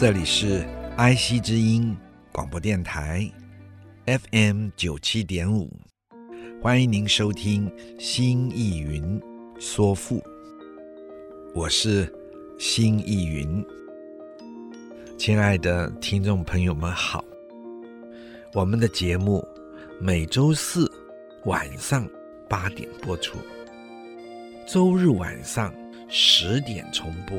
这里是 IC 之音广播电台 FM 九七点五，欢迎您收听《新艺云说赋》，我是新艺云。亲爱的听众朋友们好，我们的节目每周四晚上八点播出，周日晚上十点重播。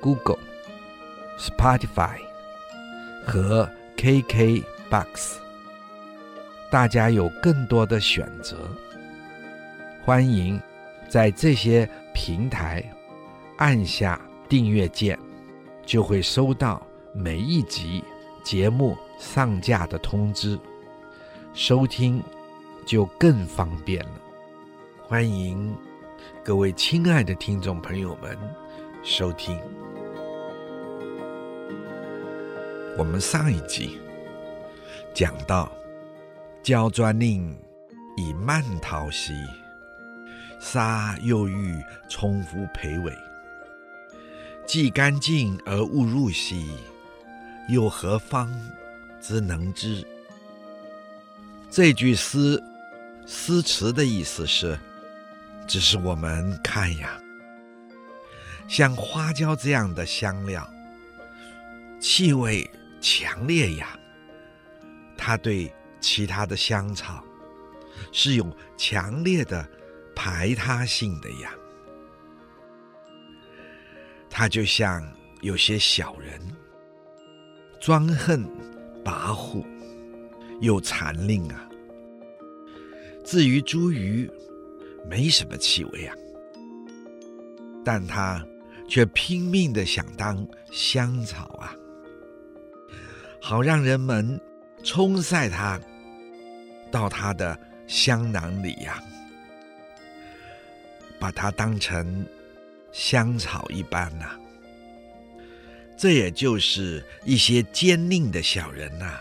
Google、Spotify 和 KKBox，大家有更多的选择。欢迎在这些平台按下订阅键，就会收到每一集节目上架的通知，收听就更方便了。欢迎各位亲爱的听众朋友们收听。我们上一集讲到，焦专令以蔓讨兮，杀又欲充夫裴尾。既干净而勿入兮，又何方之能知？这句诗诗词的意思是，只是我们看呀，像花椒这样的香料，气味。强烈呀，它对其他的香草是有强烈的排他性的呀。它就像有些小人，专横跋扈，又残吝啊。至于茱萸，没什么气味啊，但它却拼命的想当香草啊。好让人们冲赛它到它的香囊里呀，把它当成香草一般呐。这也就是一些奸佞的小人呐，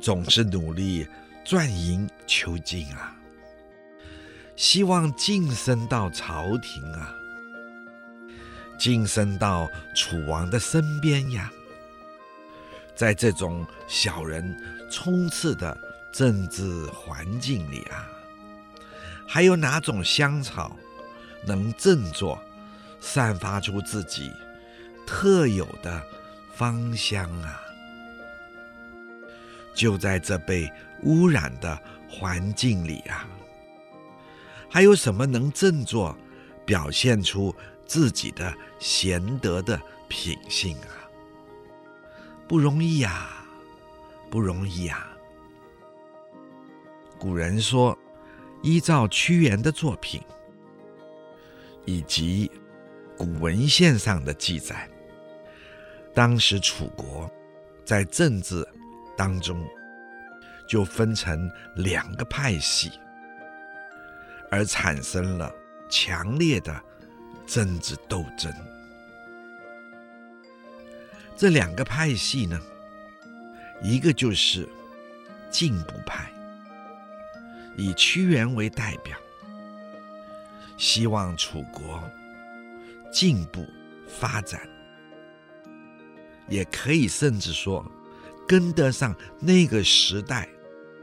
总是努力赚营求进啊，希望晋升到朝廷啊，晋升到楚王的身边呀。在这种小人充斥的政治环境里啊，还有哪种香草能振作，散发出自己特有的芳香啊？就在这被污染的环境里啊，还有什么能振作，表现出自己的贤德的品性啊？不容易呀，不容易呀。古人说，依照屈原的作品以及古文献上的记载，当时楚国在政治当中就分成两个派系，而产生了强烈的政治斗争。这两个派系呢，一个就是进步派，以屈原为代表，希望楚国进步发展，也可以甚至说跟得上那个时代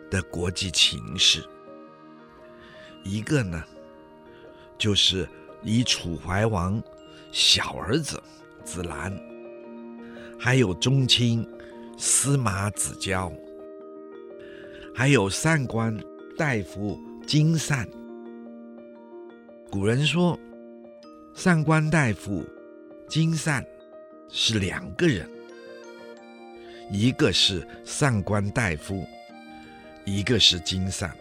的国际情势，一个呢，就是以楚怀王小儿子子兰，还有宗亲司马子交，还有上官大夫金善。古人说，上官大夫金善是两个人，一个是上官大夫，一个是金善。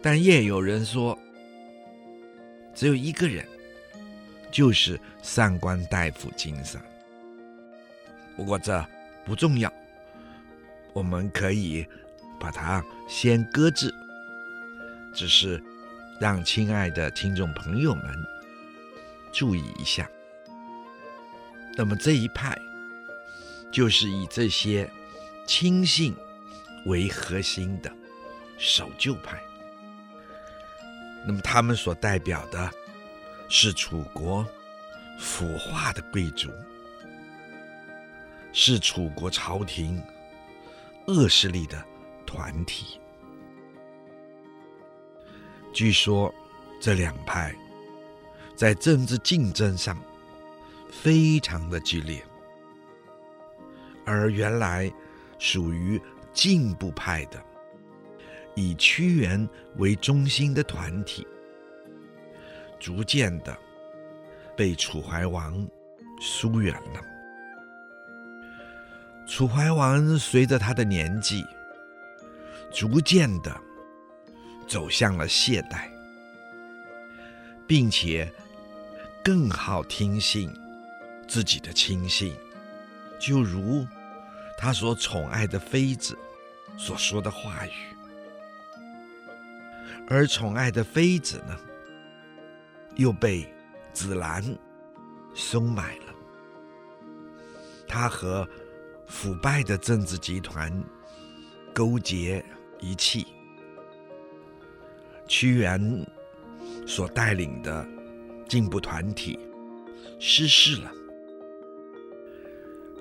但也有人说，只有一个人，就是上官大夫金善。不过这不重要，我们可以把它先搁置，只是让亲爱的听众朋友们注意一下。那么这一派就是以这些亲信为核心的守旧派。那么他们所代表的是楚国腐化的贵族，是楚国朝廷恶势力的团体。据说这两派在政治竞争上非常的剧烈，而原来属于进步派的。以屈原为中心的团体，逐渐的被楚怀王疏远了。楚怀王随着他的年纪，逐渐的走向了懈怠，并且更好听信自己的亲信，就如他所宠爱的妃子所说的话语。而宠爱的妃子呢，又被子兰收买了。他和腐败的政治集团勾结一气，屈原所带领的进步团体失势了。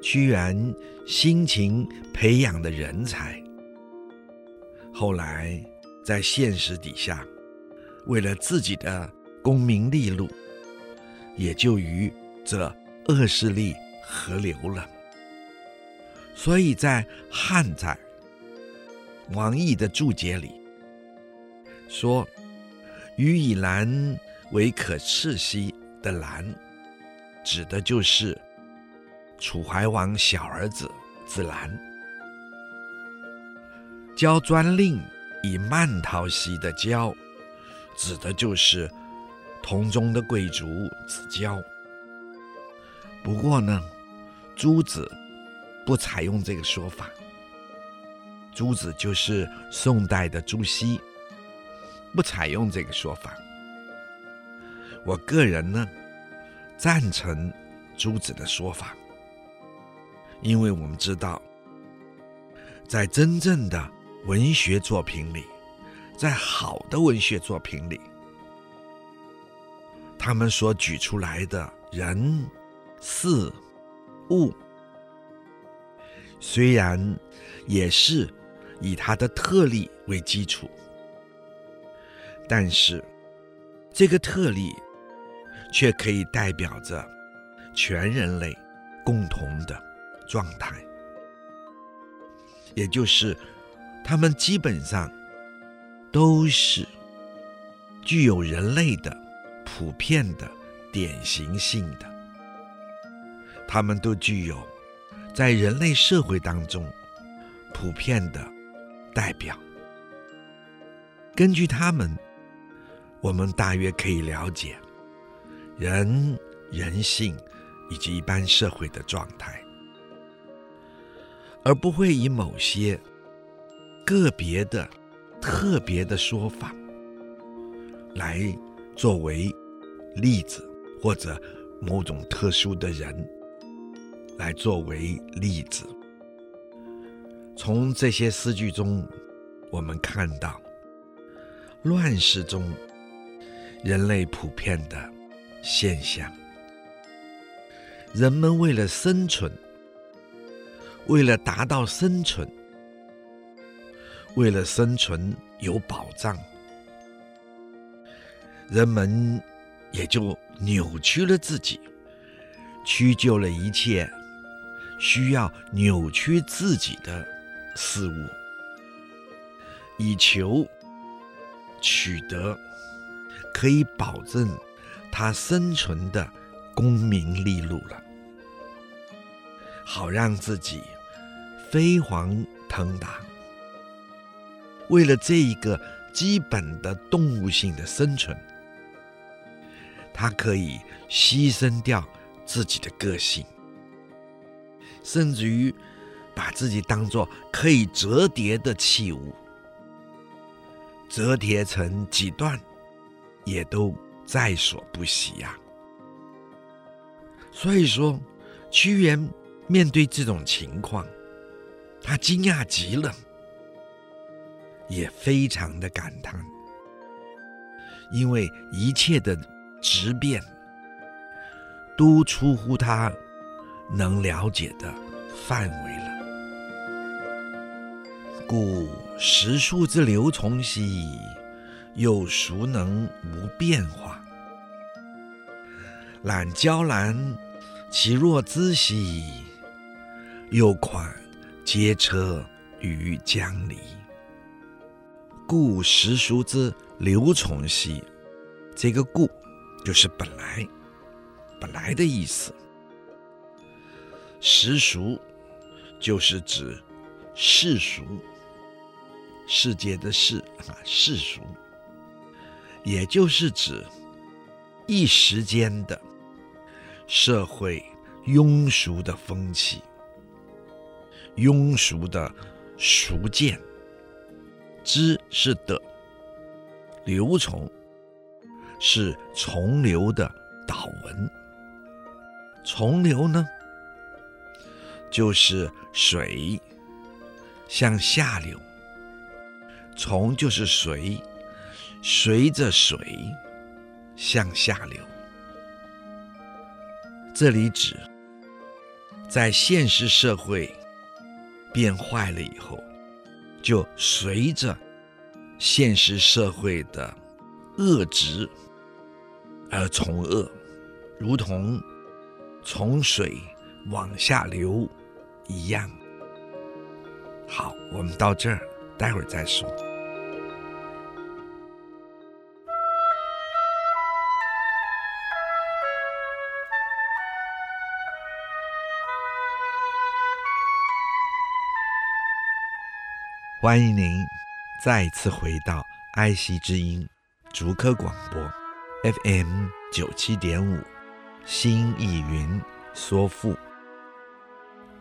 屈原辛勤培养的人才，后来。在现实底下，为了自己的功名利禄，也就与这恶势力合流了。所以在汉在王毅的注解里说：“予以兰为可赤兮的兰，指的就是楚怀王小儿子子兰，交专令。”以蔓桃兮的交，指的就是同宗的贵族子交。不过呢，朱子不采用这个说法。朱子就是宋代的朱熹，不采用这个说法。我个人呢，赞成朱子的说法，因为我们知道，在真正的。文学作品里，在好的文学作品里，他们所举出来的人、事、物，虽然也是以他的特例为基础，但是这个特例却可以代表着全人类共同的状态，也就是。他们基本上都是具有人类的普遍的典型性的，他们都具有在人类社会当中普遍的代表。根据他们，我们大约可以了解人人性以及一般社会的状态，而不会以某些。个别的、特别的说法，来作为例子，或者某种特殊的人来作为例子。从这些诗句中，我们看到乱世中人类普遍的现象：人们为了生存，为了达到生存。为了生存有保障，人们也就扭曲了自己，屈就了一切需要扭曲自己的事物，以求取得可以保证他生存的功名利禄了，好让自己飞黄腾达。为了这一个基本的动物性的生存，他可以牺牲掉自己的个性，甚至于把自己当做可以折叠的器物，折叠成几段，也都在所不惜呀。所以说，屈原面对这种情况，他惊讶极了。也非常的感叹，因为一切的质变都出乎他能了解的范围了。故时数之流从兮，又孰能无变化？览娇兰，其若兹兮，又款嗟车于江离。故时数之流从兮，这个“故”就是本来，本来的意思。时俗就是指世俗，世界的世啊，世俗，也就是指一时间的社会庸俗的风气，庸俗的俗见。知是的，流从是从流的祷文。从流呢，就是水向下流，从就是随，随着水向下流。这里指在现实社会变坏了以后。就随着现实社会的恶质而从恶，如同从水往下流一样。好，我们到这儿，待会儿再说。欢迎您再次回到爱惜之音竹科广播 FM 九七点五，心意云说赋。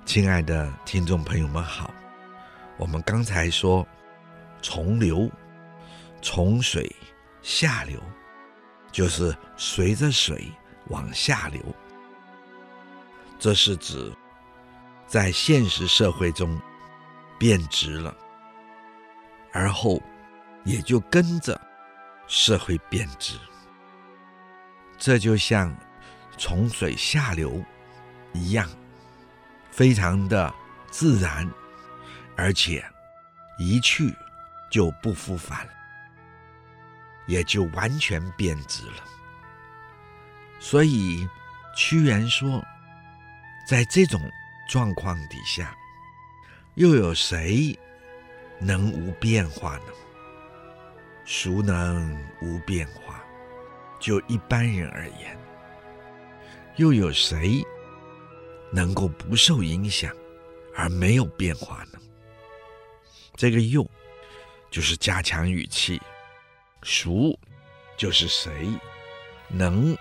亲爱的听众朋友们好，我们刚才说从流，从水下流，就是随着水往下流。这是指在现实社会中变质了。而后，也就跟着社会变质，这就像从水下流一样，非常的自然，而且一去就不复返，也就完全变质了。所以屈原说，在这种状况底下，又有谁能无变化呢？孰能无变化？就一般人而言，又有谁能够不受影响而没有变化呢？这个“又”就是加强语气，“孰”就是谁，“能”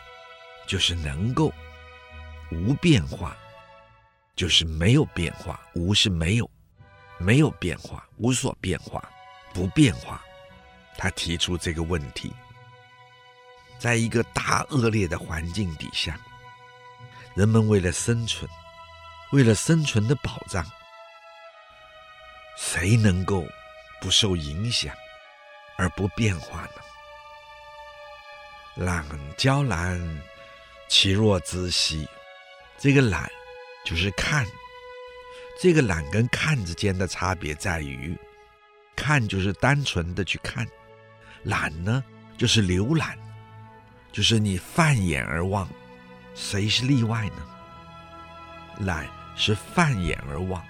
就是能够，“无变化”就是没有变化，“无”是没有。没有变化，无所变化，不变化。他提出这个问题，在一个大恶劣的环境底下，人们为了生存，为了生存的保障，谁能够不受影响而不变化呢？览娇兰，其若兹兮，这个览就是看。这个览跟看之间的差别在于，看就是单纯的去看，览呢就是浏览，就是你泛眼而望。谁是例外呢？懒是泛眼而望。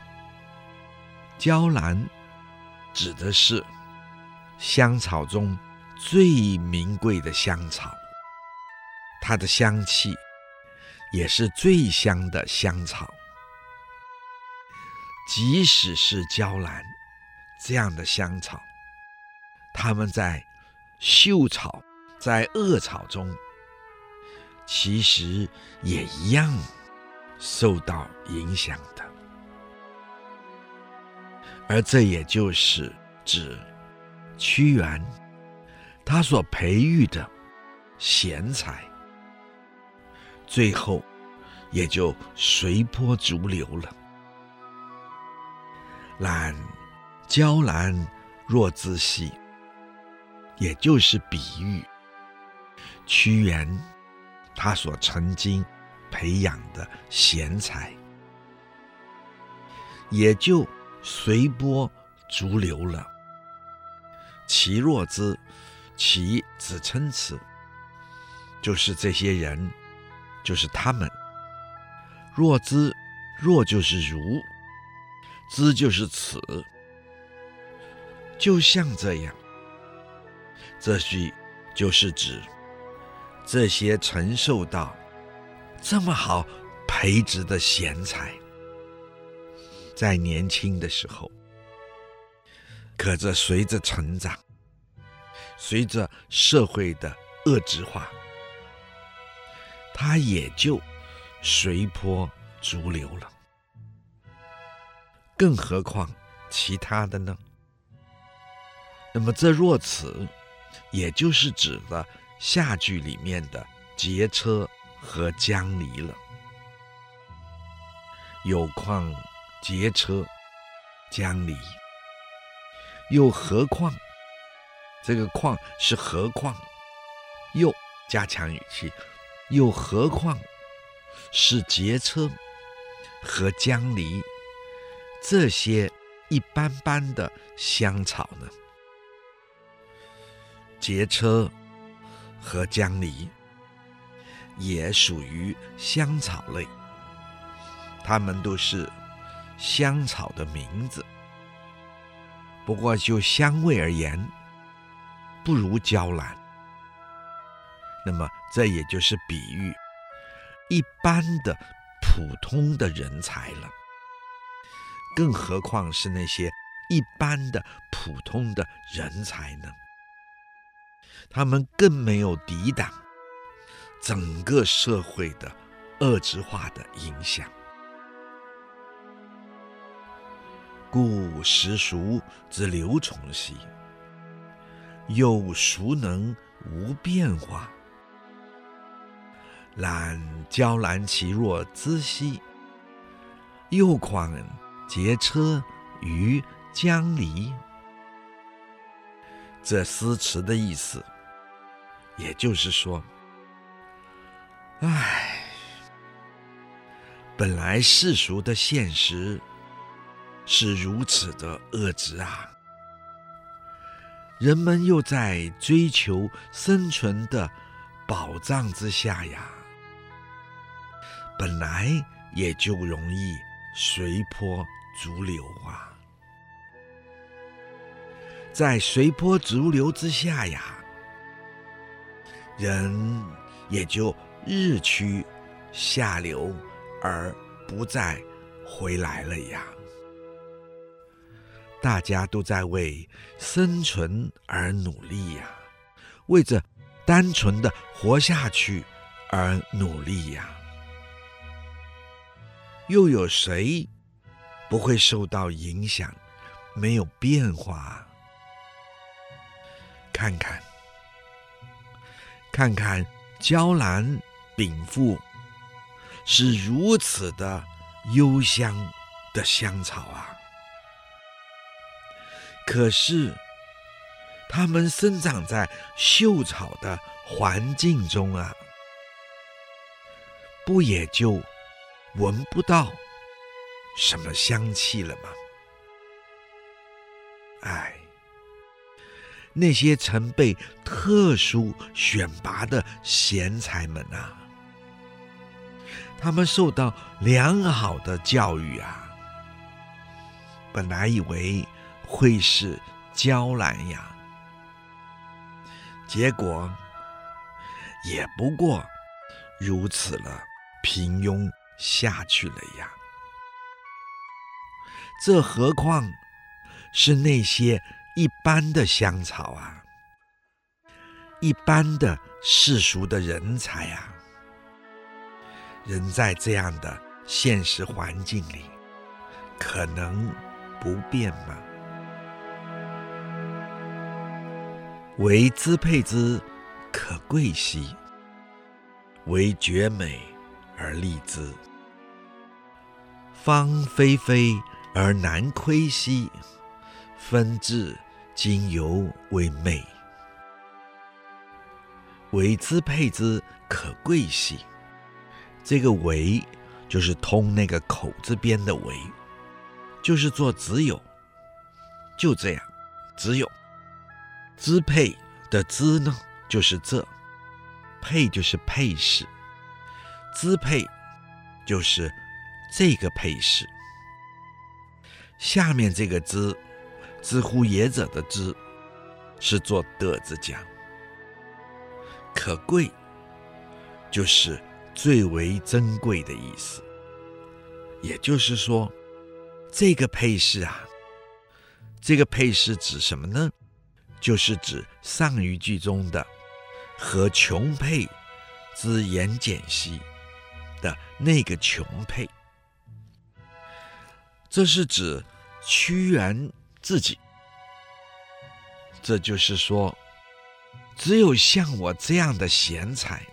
娇兰指的是香草中最名贵的香草，它的香气也是最香的香草。即使是娇兰这样的香草，它们在嗅草、在恶草中，其实也一样受到影响的。而这也就是指屈原他所培育的贤才，最后也就随波逐流了。览娇兰若兹兮，也就是比喻屈原他所曾经培养的贤才，也就随波逐流了。其若兹，其子称此，就是这些人，就是他们。若兹，若就是如。兹就是此，就像这样。这句就是指这些承受到这么好培植的贤才，在年轻的时候，可这随着成长，随着社会的恶质化，他也就随波逐流了。更何况其他的呢？那么这若此，也就是指的下句里面的劫车和江离了。有况劫车、江离，又何况？这个况是何况？又加强语气，又何况是劫车和江离？这些一般般的香草呢，劫车和江离也属于香草类，它们都是香草的名字。不过就香味而言，不如娇兰。那么这也就是比喻一般的普通的人才了。更何况是那些一般的普通的人才呢？他们更没有抵挡整个社会的恶质化的影响。故时俗之流从兮，又孰能无变化？然娇兰其若兹兮，又况桀车于江离，这诗词的意思，也就是说，唉，本来世俗的现实是如此的恶质啊，人们又在追求生存的保障之下呀，本来也就容易随波逐流啊，在随波逐流之下呀，人也就日趋下流，而不再回来了呀。大家都在为生存而努力呀，为着单纯的活下去而努力呀。又有谁不会受到影响，没有变化。看看，看看，娇兰禀赋是如此的幽香的香草啊！可是，它们生长在秀草的环境中啊，不也就闻不到？什么香气了吗？哎，那些曾被特殊选拔的贤才们啊，他们受到良好的教育啊，本来以为会是娇兰呀，结果也不过如此了，平庸下去了呀。这何况是那些一般的香草啊，一般的世俗的人才啊，人在这样的现实环境里，可能不变吗？为兹配之，可贵兮；为绝美而立之，芳菲菲。而难窥兮，纷至今犹未寐。为兹配之，可贵兮。这个“为”就是通那个口字边的“为”，就是做只有，就这样，只有。兹配的“兹”呢，就是这；配就是配饰，兹配就是这个配饰。下面这个“兹”，“知乎也者”的“知”，是做的字讲。可贵，就是最为珍贵的意思。也就是说，这个配饰啊，这个配饰指什么呢？就是指上一句中的“和琼佩之言简兮”的那个琼佩。这是指屈原自己。这就是说，只有像我这样的贤才，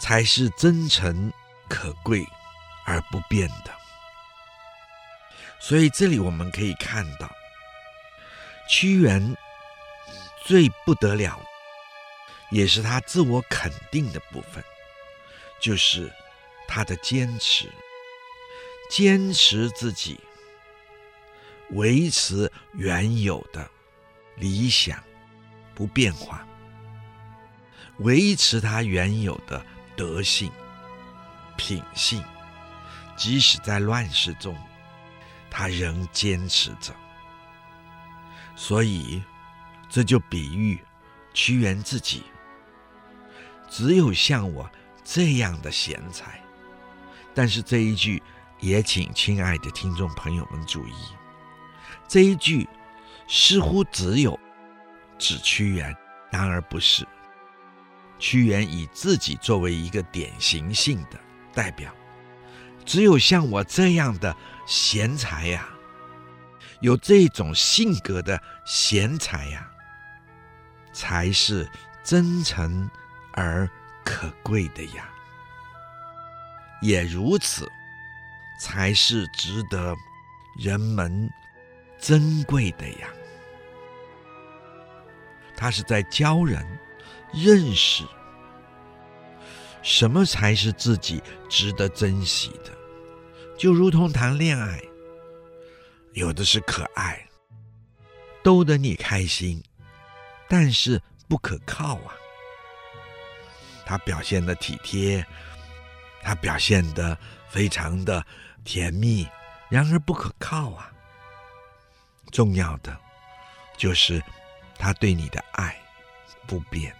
才是真诚可贵而不变的。所以这里我们可以看到，屈原最不得了，也是他自我肯定的部分，就是他的坚持。坚持自己，维持原有的理想不变化，维持他原有的德性、品性，即使在乱世中，他仍坚持着。所以，这就比喻屈原自己，只有像我这样的贤才。但是这一句。也请亲爱的听众朋友们注意，这一句似乎只有指屈原，然而不是。屈原以自己作为一个典型性的代表，只有像我这样的贤才呀，有这种性格的贤才呀，才是真诚而可贵的呀。也如此。才是值得人们珍贵的呀。他是在教人认识什么才是自己值得珍惜的，就如同谈恋爱，有的是可爱，逗得你开心，但是不可靠啊。他表现的体贴，他表现的非常的。甜蜜，然而不可靠啊！重要的就是他对你的爱不变。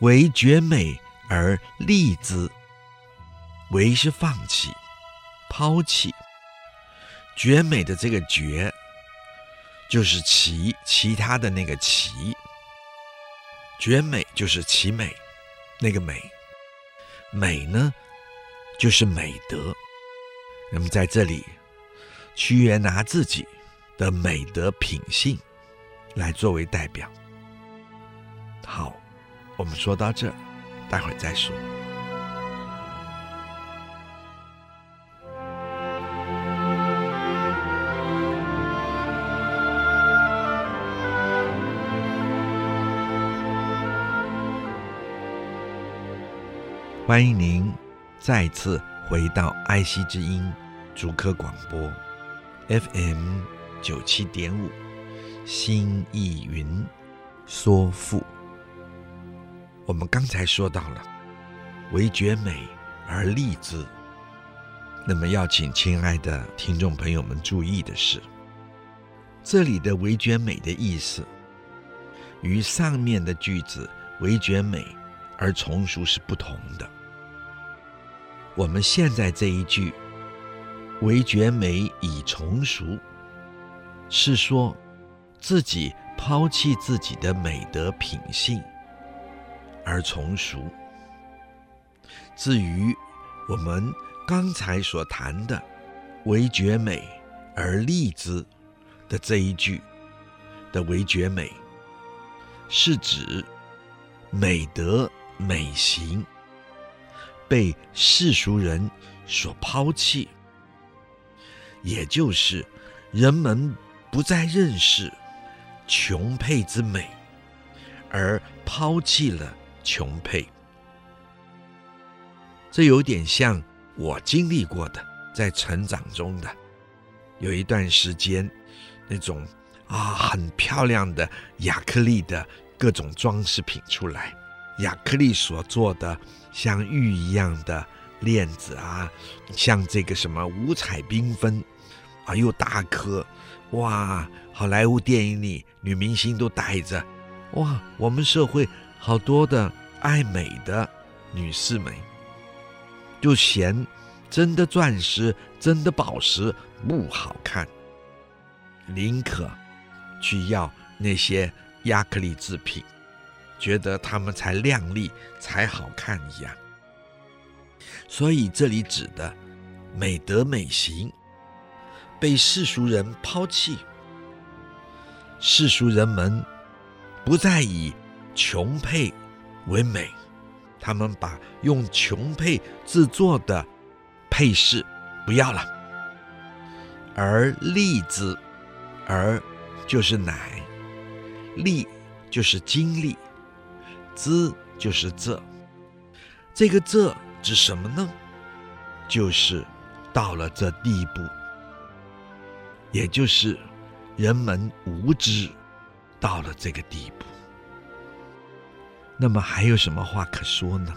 为绝美而立之，为是放弃、抛弃。绝美的这个绝，就是其其他的那个其。绝美就是其美，那个美，美呢？就是美德。那么在这里，屈原拿自己的美德品性来作为代表。好，我们说到这，待会儿再说。欢迎您。再次回到爱惜之音竹科广播，FM 九七点五，心意云说赋。我们刚才说到了“惟觉美而立之”，那么要请亲爱的听众朋友们注意的是，这里的“惟觉美”的意思，与上面的句子“惟觉美而从俗”是不同的。我们现在这一句“惟觉美以从俗”，是说自己抛弃自己的美德品性。而从俗。至于我们刚才所谈的“惟觉美而立之”的这一句的“惟觉美”，是指美德美行被世俗人所抛弃，也就是人们不再认识琼佩之美，而抛弃了。琼佩，这有点像我经历过的，在成长中的有一段时间，那种啊很漂亮的亚克力的各种装饰品出来，亚克力所做的像玉一样的链子啊，像这个什么五彩缤纷啊又大颗，哇！好莱坞电影里女明星都戴着，哇！我们社会。好多的爱美的女士们，就嫌真的钻石、真的宝石不好看，宁可去要那些亚克力制品，觉得它们才亮丽、才好看一样。所以这里指的美德美行被世俗人抛弃，世俗人们不再以。琼佩为美，他们把用琼佩制作的佩饰不要了，而立之，而就是乃，立就是经历，之就是这，这个这指什么呢？就是到了这地步，也就是人们无知到了这个地步。那么还有什么话可说呢？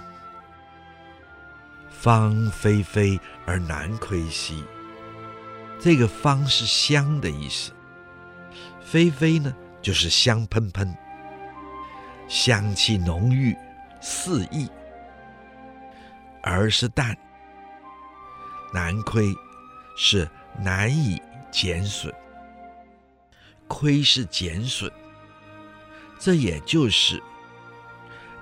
芳菲菲而南亏兮，这个芳是香的意思，菲菲呢就是香喷喷，香气浓郁四溢，而是淡，难亏是难以减损，亏是减损，这也就是。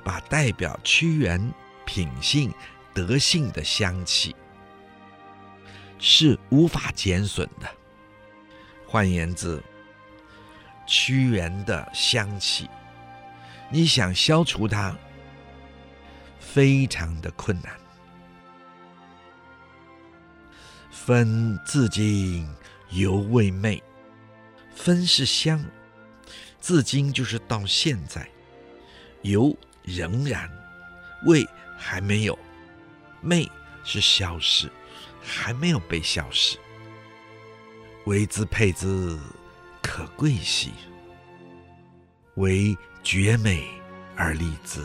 把代表屈原品性德性的香气是无法减损的。换言之，屈原的香气，你想消除它，非常的困难。芬至今犹未昧，芬是香，至今就是到现在，犹。仍然，未还没有，昧是消失，还没有被消失。为之佩之，可贵兮；惟觉美而立之，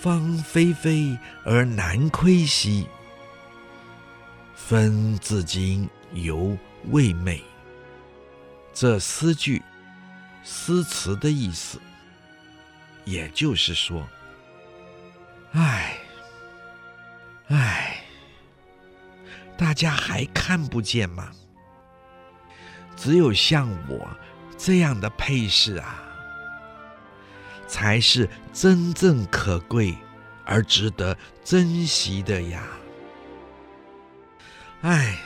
芳菲菲而难亏兮。分至今犹未昧。这诗句，诗词的意思。也就是说，唉，唉，大家还看不见吗？只有像我这样的佩饰啊，才是真正可贵而值得珍惜的呀！唉，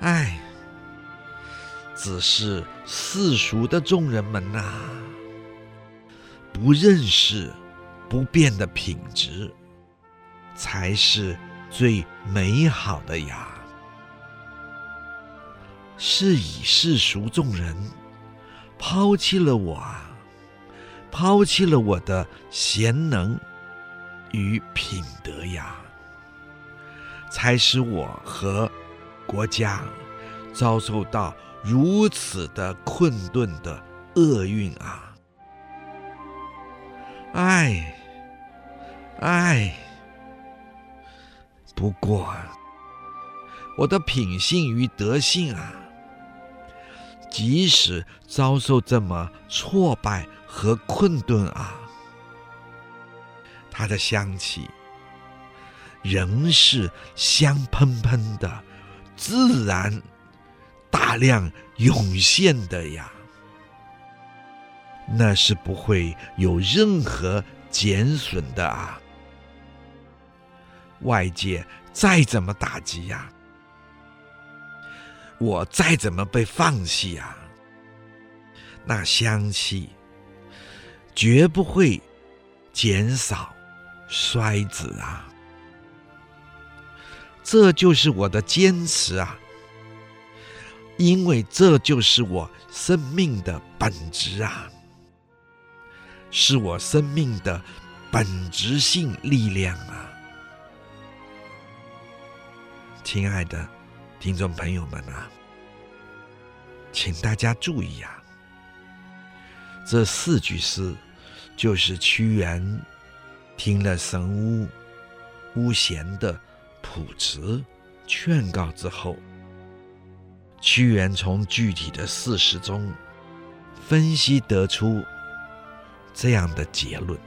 唉，只是世俗的众人们呐、不认识不变的品质，才是最美好的呀！是以世俗众人抛弃了我，抛弃了我的贤能与品德呀，才使我和国家遭受到如此的困顿的厄运啊！唉，唉。不过，我的品性与德性啊，即使遭受这么挫败和困顿啊，它的香气仍是香喷喷的，自然大量涌现的呀，那是不会有任何减损的啊。外界再怎么打击呀，我再怎么被放弃呀，那香气绝不会减少衰止啊！这就是我的坚持啊，因为这就是我生命的本质啊，是我生命的本质性力量啊！亲爱的听众朋友们啊，请大家注意啊，这四句诗就是屈原听了神巫巫贤的卜辞劝告之后，屈原从具体的事实中分析得出这样的结论。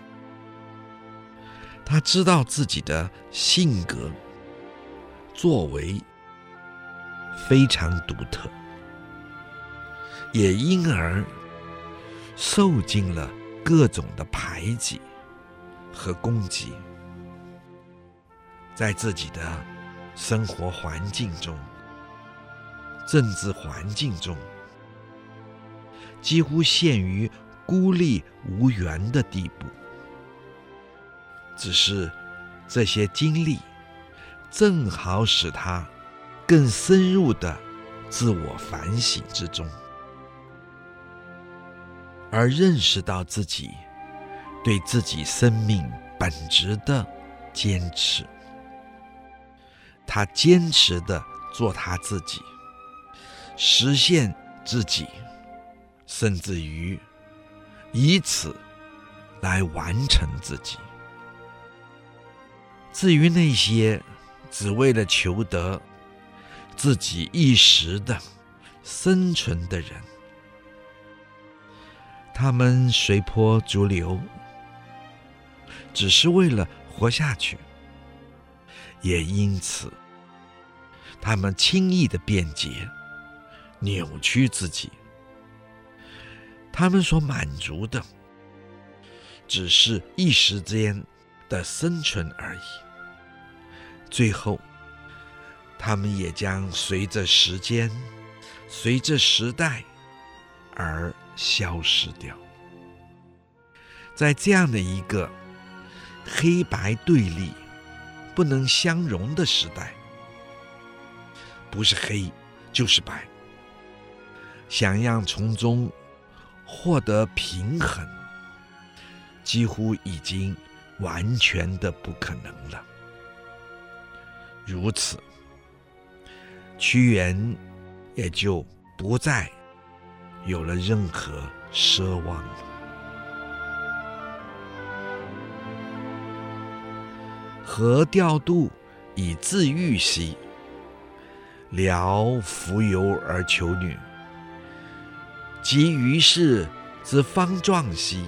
他知道自己的性格。作为非常独特，也因而受尽了各种的排挤和攻击，在自己的生活环境中、政治环境中，几乎陷于孤立无援的地步。只是这些经历。正好使他更深入的自我反省之中，而认识到自己对自己生命本质的坚持。他坚持的做他自己，实现自己，甚至于以此来完成自己。至于那些，只为了求得自己一时的生存的人，他们随波逐流，只是为了活下去，也因此，他们轻易的辩解、扭曲自己。他们所满足的，只是一时间的生存而已。最后，他们也将随着时间、随着时代而消失掉。在这样的一个黑白对立、不能相容的时代，不是黑就是白，想要从中获得平衡，几乎已经完全的不可能了。如此，屈原也就不再有了任何奢望了。何调度以自喻兮？聊扶游而求女，及于世之方壮兮，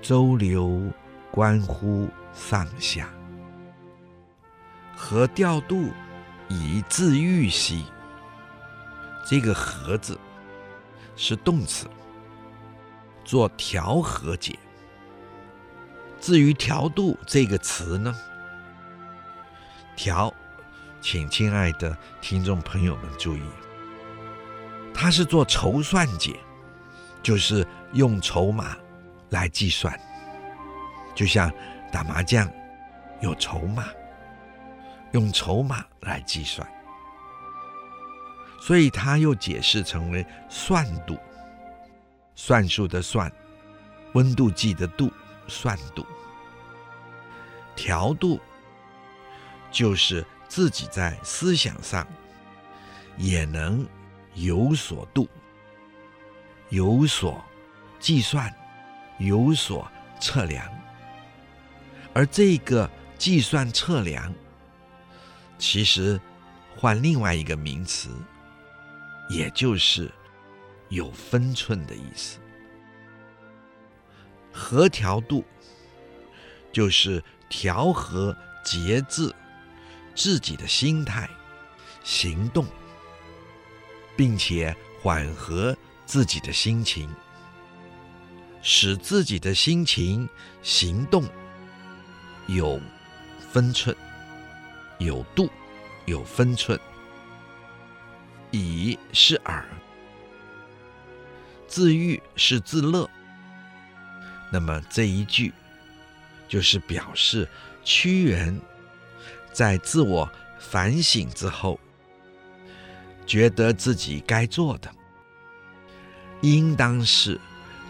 周流观乎上下。何调度以自喻兮？这个“何”字是动词，做调和解。至于“调度”这个词呢，“调”，请亲爱的听众朋友们注意，他是做筹算解，就是用筹码来计算，就像打麻将有筹码。用筹码来计算，所以他又解释成为算度，算数的算，温度计的度，算度。调度就是自己在思想上也能有所度，有所计算，有所测量。而这个计算测量，其实换另外一个名词，也就是有分寸的意思。和调度就是调和节制自己的心态、行动，并且缓和自己的心情，使自己的心情、行动有分寸、有度、有分寸。以是耳，自愈是自乐。那么这一句，就是表示屈原在自我反省之后，觉得自己该做的，应当是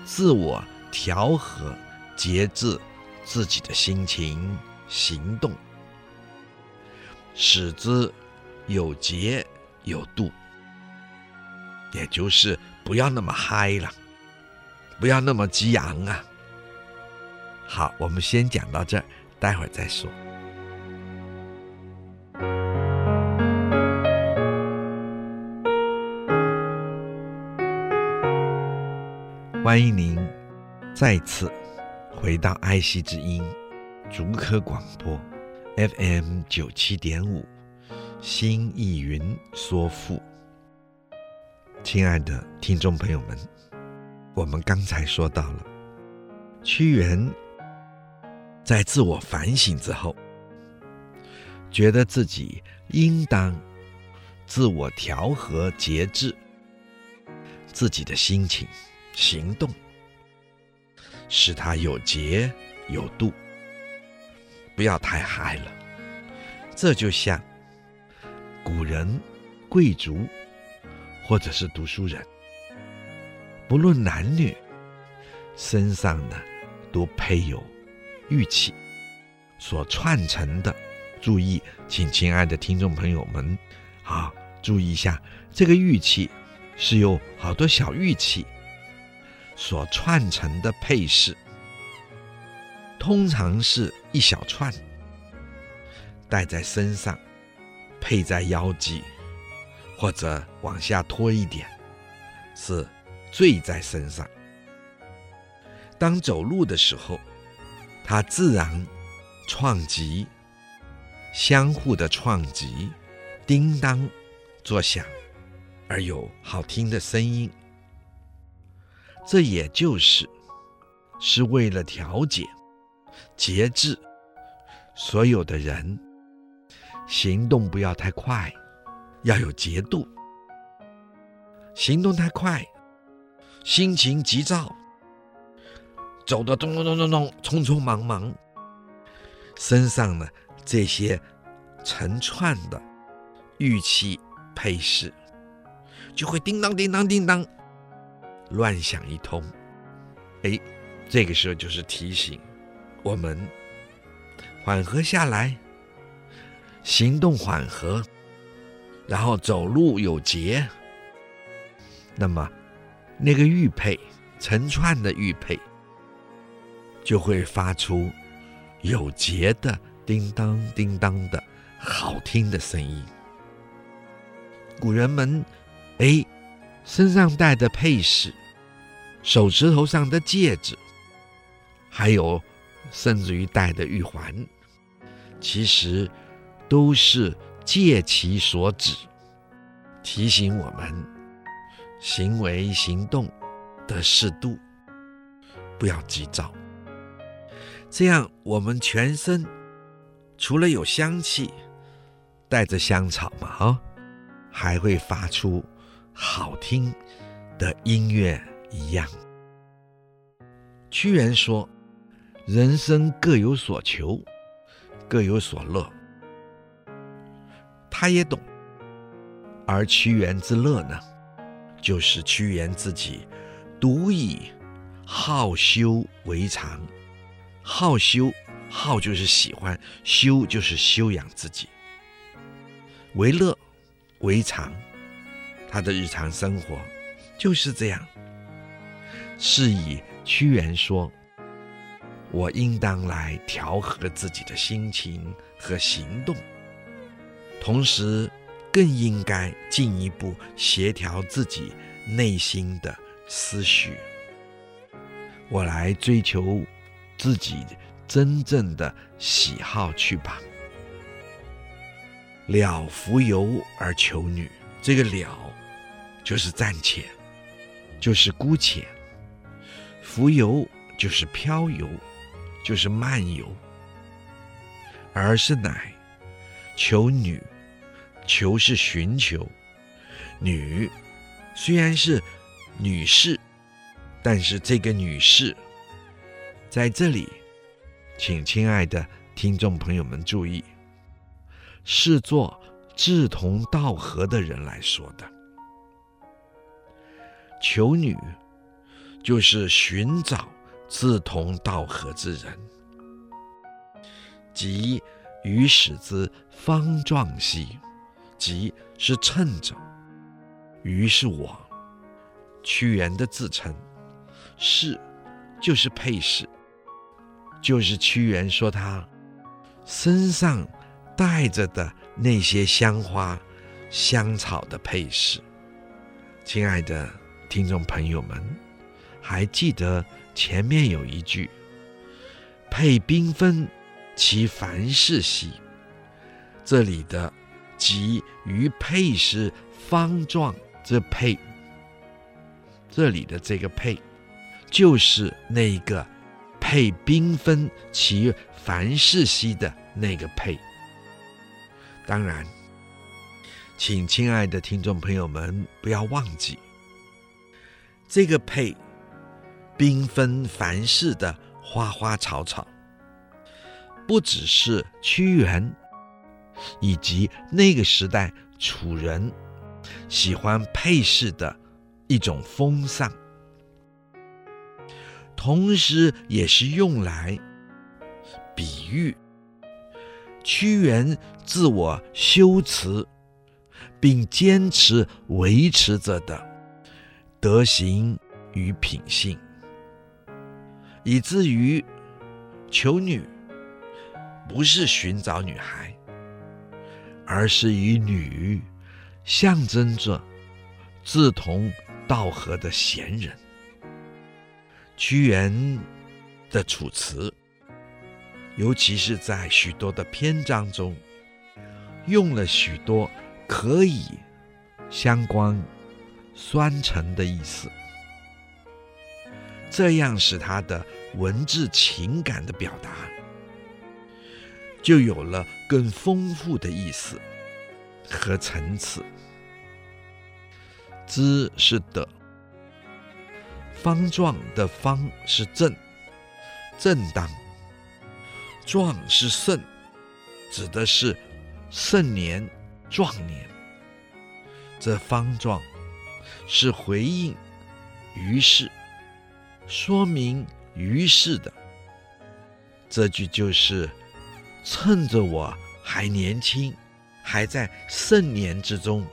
自我调和、节制自己的心情、行动，使之有节有度，也就是不要那么嗨了，不要那么激昂啊。好，我们先讲到这儿，待会儿再说。欢迎您再次回到爱惜之音竹科广播 FM 九七点五，心意云说赋。亲爱的听众朋友们，我们刚才说到了屈原。在自我反省之后，觉得自己应当自我调和节制自己的心情、行动，使他有节有度，不要太嗨了。这就像古人、贵族或者是读书人，不论男女，身上呢都配有。玉器所串成的，注意，请亲爱的听众朋友们，啊，注意一下，这个玉器是由好多小玉器所串成的配饰，通常是一小串，戴在身上，配在腰际，或者往下拖一点，是坠在身上。当走路的时候。它自然创击，相互的创击，叮当作响，而有好听的声音。这也就是是为了调节、节制所有的人，行动不要太快，要有节度。行动太快，心情急躁。走得咚咚咚咚咚，匆匆忙忙，身上呢这些成串的玉器配饰就会叮当叮当叮当乱想一通。哎，这个时候就是提醒我们缓和下来，行动缓和，然后走路有节。那么那个玉佩成串的玉佩。就会发出有节的叮当叮当的好听的声音。古人们，哎，身上戴的配饰，手指头上的戒指，还有甚至于戴的玉环，其实都是借其所指，提醒我们行为行动的适度，不要急躁。这样，我们全身除了有香气，带着香草嘛，哈，还会发出好听的音乐一样。屈原说：“人生各有所求，各有所乐。”他也懂，而屈原之乐呢，就是屈原自己独以好修为常。好修，好就是喜欢，修就是修养自己。为乐，为常，他的日常生活就是这样。是以屈原说：“我应当来调和自己的心情和行动，同时更应该进一步协调自己内心的思绪。我来追求自己真正的喜好去吧。了浮游而求女，这个了就是暂且，就是姑且。”浮游就是漂游，就是漫游，而是乃求女，求是寻求。女，虽然是女士，但是这个女士在这里，请亲爱的听众朋友们注意，是做志同道合的人来说的，求女。就是寻找志同道合之人，即与使之方壮兮，即是趁着。于是我，屈原的自称，是就是配饰，就是屈原说他身上带着的那些香花香草的配饰。亲爱的听众朋友们。还记得前面有一句“配缤纷其凡事兮”，这里的“即于配饰方壮”之配，这里的这个“配”，就是那个配缤纷其凡事兮的那个“配”。当然，请亲爱的听众朋友们不要忘记这个“配”。缤纷繁饰的花花草草，不只是屈原以及那个时代楚人喜欢配饰的一种风尚，同时也是用来比喻屈原自我修辞并坚持维持着的德行与品性。以至于求女不是寻找女孩，而是以女象征着志同道合的贤人。屈原的楚辞，尤其是在许多的篇章中，用了许多可以相关酸沉的意思。这样使他的文字情感的表达就有了更丰富的意思和层次。知是德，方壮的方是正，正当；壮是盛，指的是盛年、壮年。这方壮是回应于是。说明于是的这句就是：趁着我还年轻，还在盛年之中，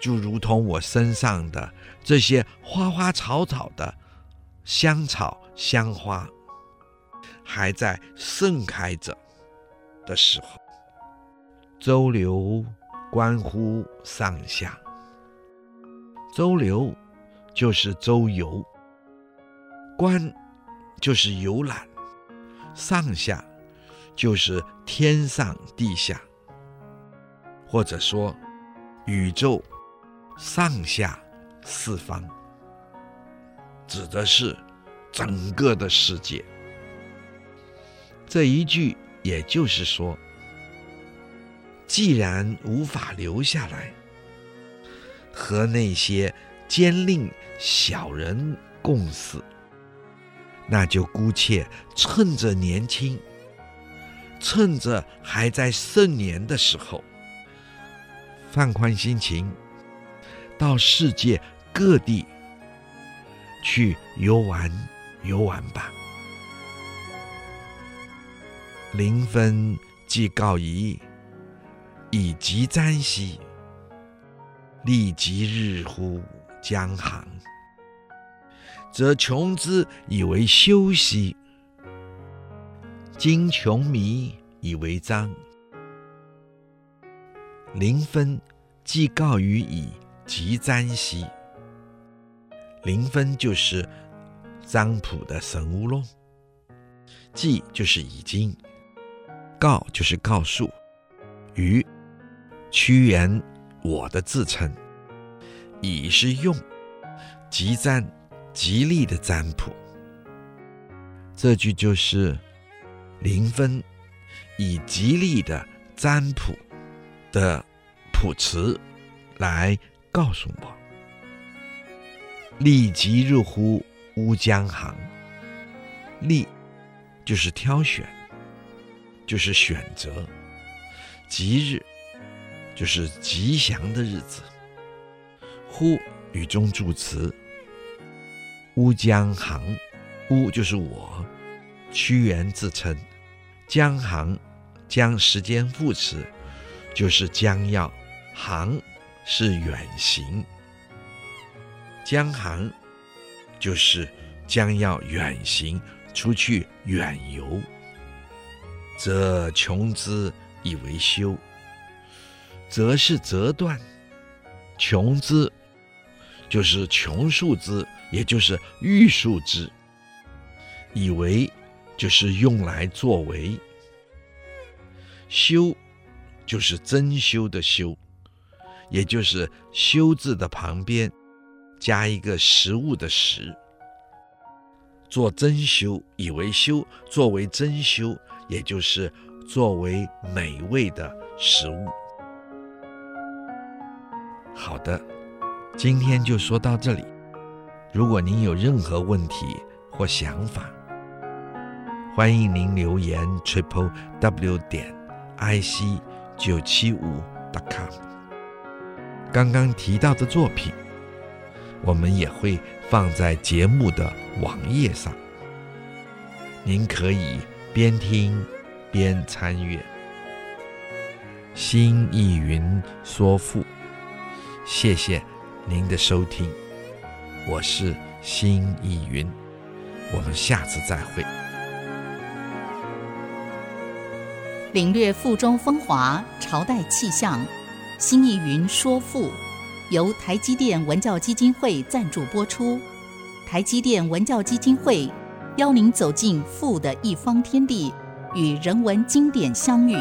就如同我身上的这些花花草草的香草香花，还在盛开着的时候。周流关乎上下，周流就是周游。观就是游览，上下就是天上地下，或者说宇宙上下四方，指的是整个的世界。这一句也就是说，既然无法留下来，和那些奸佞小人共死。那就姑且趁着年轻，趁着还在盛年的时候，放宽心情，到世界各地去游玩游玩吧。临分即告夷，以及瞻兮，立即日乎江行，则穷之以为修兮。今穷迷以为臧。灵分既告于以及占兮。临分就是占卜的神物喽。既就是已经，告就是告诉，于屈原我的自称，以是用，及占吉利的占卜。这句就是灵分以吉利的占卜的卜辞来告诉我，立即日乎乌江行，立。就是挑选，就是选择；吉日，就是吉祥的日子。乎语中助词，乌将行，乌就是我，屈原自称，将行，将时间副词，就是将要，行是远行，将行就是将要远行。出去远游，则穷之以为修。则是折断，穷之就是穷述之，也就是欲述之。以为就是用来作为，修就是增修的修，也就是修字的旁边加一个食物的食。做珍饈，以为修，作为珍饈，也就是作为美味的食物。好的，今天就说到这里。如果您有任何问题或想法，欢迎您留言 triple w 点 i c 九七五 dot com。刚刚提到的作品，我们也会放在节目的网页上，您可以边听边参阅。新意云说赋，谢谢您的收听，我是新意云，我们下次再会。领略赋中风华，朝代气象，新意云说赋。由台积电文教基金会赞助播出。台积电文教基金会邀您走进赋的一方天地，与人文经典相遇。